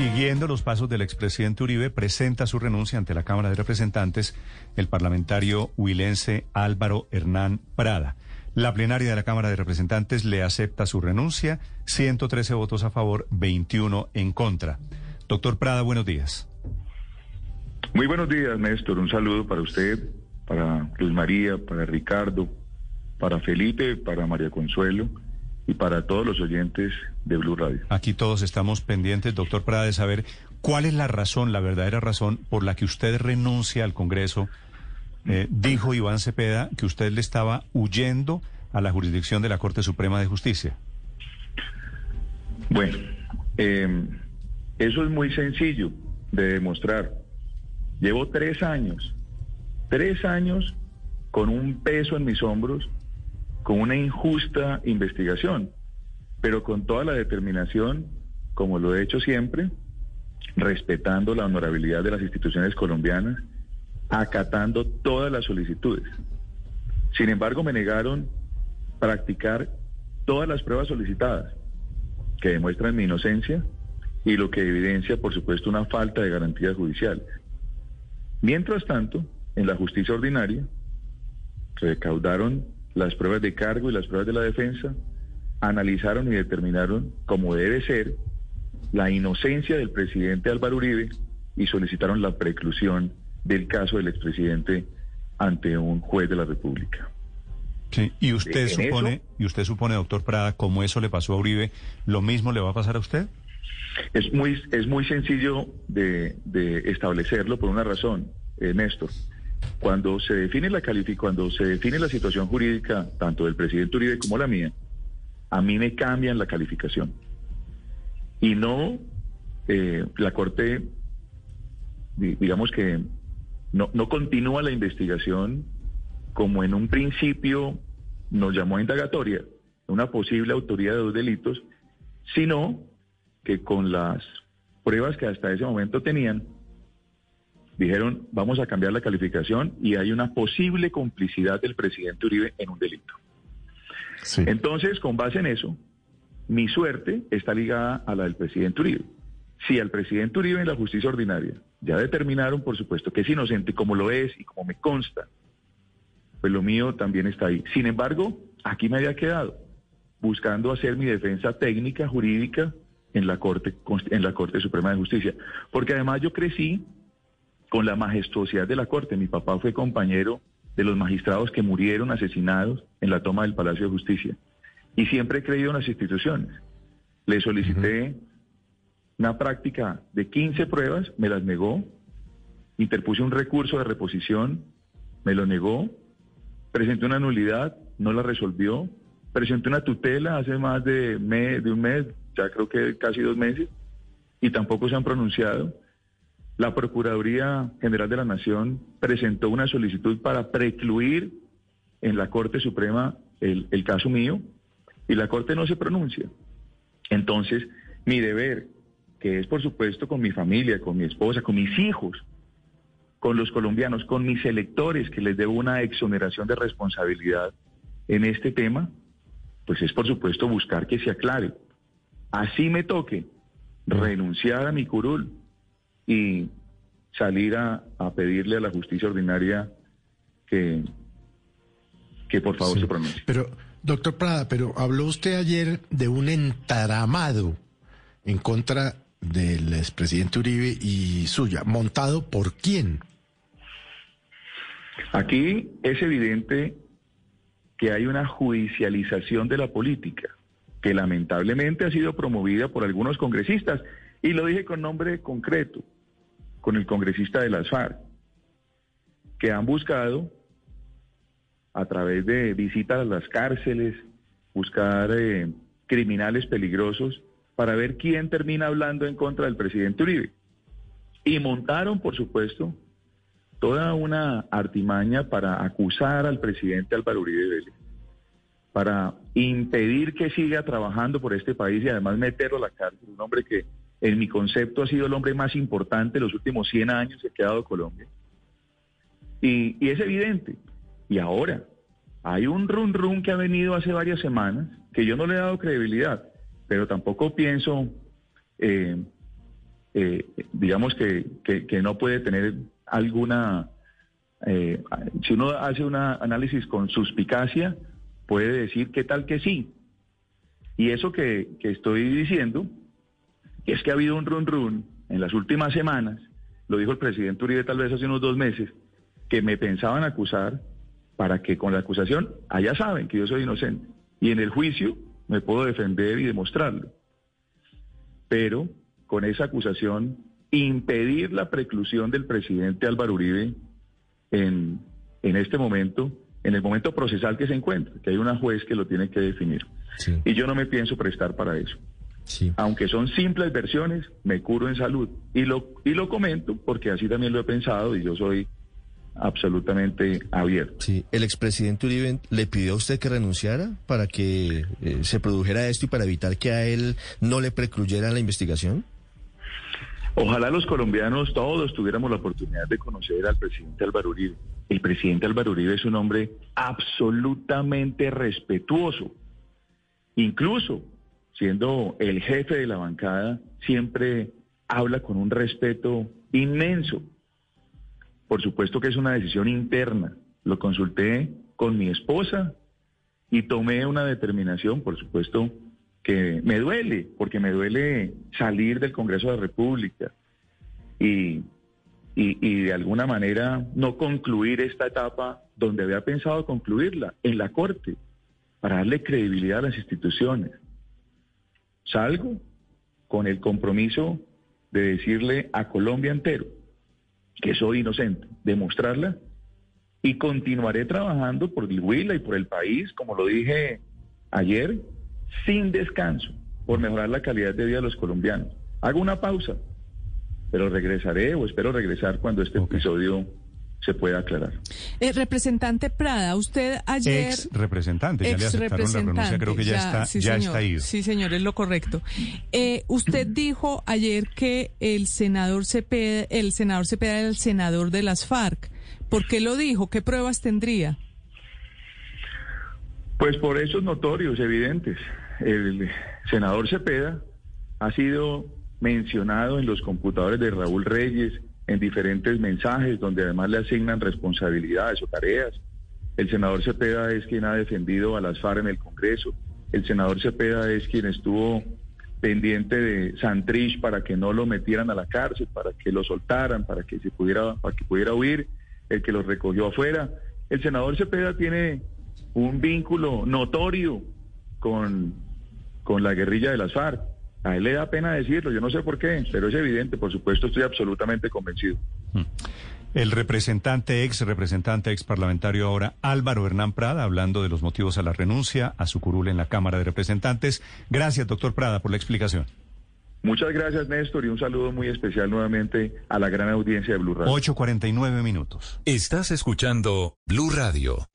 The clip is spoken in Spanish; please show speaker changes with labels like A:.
A: Siguiendo los pasos del expresidente Uribe, presenta su renuncia ante la Cámara de Representantes el parlamentario huilense Álvaro Hernán Prada. La plenaria de la Cámara de Representantes le acepta su renuncia, 113 votos a favor, 21 en contra. Doctor Prada, buenos días.
B: Muy buenos días, Néstor. Un saludo para usted, para Luz María, para Ricardo, para Felipe, para María Consuelo y para todos los oyentes de Blue Radio.
A: Aquí todos estamos pendientes, doctor Prada, de saber cuál es la razón, la verdadera razón por la que usted renuncia al Congreso. Eh, dijo Iván Cepeda que usted le estaba huyendo a la jurisdicción de la Corte Suprema de Justicia.
B: Bueno, eh, eso es muy sencillo de demostrar. Llevo tres años, tres años con un peso en mis hombros con una injusta investigación, pero con toda la determinación, como lo he hecho siempre, respetando la honorabilidad de las instituciones colombianas, acatando todas las solicitudes. Sin embargo, me negaron practicar todas las pruebas solicitadas, que demuestran mi inocencia y lo que evidencia, por supuesto, una falta de garantías judiciales. Mientras tanto, en la justicia ordinaria, recaudaron las pruebas de cargo y las pruebas de la defensa, analizaron y determinaron, como debe ser, la inocencia del presidente Álvaro Uribe y solicitaron la preclusión del caso del expresidente ante un juez de la República.
A: Sí, y usted supone, y usted supone, doctor Prada, como eso le pasó a Uribe, ¿lo mismo le va a pasar a usted?
B: Es muy, es muy sencillo de, establecerlo por una razón, eh, Néstor. Cuando se define la cuando se define la situación jurídica, tanto del presidente Uribe como la mía, a mí me cambian la calificación. Y no eh, la Corte, digamos que no, no continúa la investigación como en un principio nos llamó a indagatoria, una posible autoría de dos delitos, sino que con las pruebas que hasta ese momento tenían, dijeron, vamos a cambiar la calificación y hay una posible complicidad del presidente Uribe en un delito. Entonces, con base en eso, mi suerte está ligada a la del presidente Uribe. Si al presidente Uribe en la justicia ordinaria ya determinaron, por supuesto, que es inocente como lo es y como me consta, pues lo mío también está ahí. Sin embargo, aquí me había quedado buscando hacer mi defensa técnica, jurídica, en la Corte, en la Corte Suprema de Justicia. Porque además yo crecí con la majestuosidad de la Corte. Mi papá fue compañero de los magistrados que murieron asesinados en la toma del Palacio de Justicia. Y siempre he creído en las instituciones. Le solicité una práctica de 15 pruebas, me las negó. Interpuse un recurso de reposición, me lo negó. Presenté una nulidad, no la resolvió. Presenté una tutela hace más de, de un mes, ya creo que casi dos meses, y tampoco se han pronunciado. La Procuraduría General de la Nación presentó una solicitud para precluir en la Corte Suprema el, caso mío y la Corte no se pronuncia. Entonces, mi deber, que es por supuesto con mi familia, con mi esposa, con mis hijos, con los colombianos, con mis electores, que les debo una exoneración de responsabilidad en este tema, pues es por supuesto buscar que se aclare. Así me toque renunciar a mi curul, y salir a, pedirle a la justicia ordinaria que, que por favor se pronuncie.
C: Pero, doctor Prada, pero habló usted ayer de un entaramado en contra del expresidente Uribe y suya. ¿Montado por quién?
B: Aquí es evidente que hay una judicialización de la política, que lamentablemente ha sido promovida por algunos congresistas, y lo dije con nombre concreto con el congresista de las FARC, que han buscado, a través de visitas a las cárceles, buscar eh, criminales peligrosos para ver quién termina hablando en contra del presidente Uribe. Y montaron, por supuesto, toda una artimaña para acusar al presidente Álvaro Uribe Vélez, para impedir que siga trabajando por este país y además meterlo a la cárcel, un hombre que en mi concepto ha sido el hombre más importante los últimos 100 años que ha dado Colombia. Y, es evidente. Y ahora, hay un run run que ha venido hace varias semanas, que yo no le he dado credibilidad, pero tampoco pienso eh, eh, digamos que, que, no puede tener alguna, eh, si uno hace un análisis con suspicacia, puede decir qué tal que sí. Y eso que estoy diciendo es que ha habido un run run en las últimas semanas, lo dijo el presidente Uribe tal vez hace unos dos meses, que me pensaban acusar para que con la acusación allá saben que yo soy inocente. Y en el juicio me puedo defender y demostrarlo. Pero con esa acusación, impedir la preclusión del presidente Álvaro Uribe en, en este momento, en el momento procesal que se encuentra, que hay una juez que lo tiene que definir. Y yo no me pienso prestar para eso. Aunque son simples versiones, me curo en salud. Y lo, y lo comento porque así también lo he pensado y yo soy absolutamente abierto.
D: Sí, el expresidente Uribe le pidió a usted que renunciara para que eh, se produjera esto y para evitar que a él no le precluyera la investigación.
B: Ojalá los colombianos todos tuviéramos la oportunidad de conocer al presidente Álvaro Uribe. El presidente Álvaro Uribe es un hombre absolutamente respetuoso. Incluso siendo el jefe de la bancada, siempre habla con un respeto inmenso. Por supuesto que es una decisión interna. Lo consulté con mi esposa y tomé una determinación, por supuesto, que me duele, porque me duele salir del Congreso de la República y, y, de alguna manera no concluir esta etapa donde había pensado concluirla, en la Corte, para darle credibilidad a las instituciones. Salgo con el compromiso de decirle a Colombia entero que soy inocente, demostrarla y continuaré trabajando por el Huila y por el país, como lo dije ayer, sin descanso, por mejorar la calidad de vida de los colombianos. Hago una pausa, pero regresaré o espero regresar cuando este episodio se pueda aclarar.
E: Eh, representante Prada, usted ayer...
A: Ex representante, ya le aceptaron la renuncia, creo que ya, está,
E: sí,
A: ya
E: está
A: ahí.
E: Sí, señor, es lo correcto. Eh, usted dijo ayer que el senador Cepeda, el senador Cepeda era el senador de las FARC. ¿Por qué lo dijo? ¿Qué pruebas tendría?
B: Pues por esos notorios, evidentes. El senador Cepeda ha sido mencionado en los computadores de Raúl Reyes, en diferentes mensajes donde además le asignan responsabilidades o tareas. El senador Cepeda es quien ha defendido a las FARC en el Congreso. El senador Cepeda es quien estuvo pendiente de Santrich para que no lo metieran a la cárcel, para que lo soltaran, para que se pudiera, para que pudiera huir, el que lo recogió afuera. El senador Cepeda tiene un vínculo notorio con, con la guerrilla de las FARC. A él le da pena decirlo, yo no sé por qué, pero es evidente, por supuesto estoy absolutamente convencido. Hmm.
A: El representante, ex representante, ex parlamentario ahora, Álvaro Hernán Prada, hablando de los motivos a la renuncia a su curul en la Cámara de Representantes. Gracias, doctor Prada, por la explicación.
B: Muchas gracias, Néstor, y un saludo muy especial nuevamente a la gran audiencia de Blue Radio.
A: 8.49 minutos.
F: Estás escuchando Blue Radio.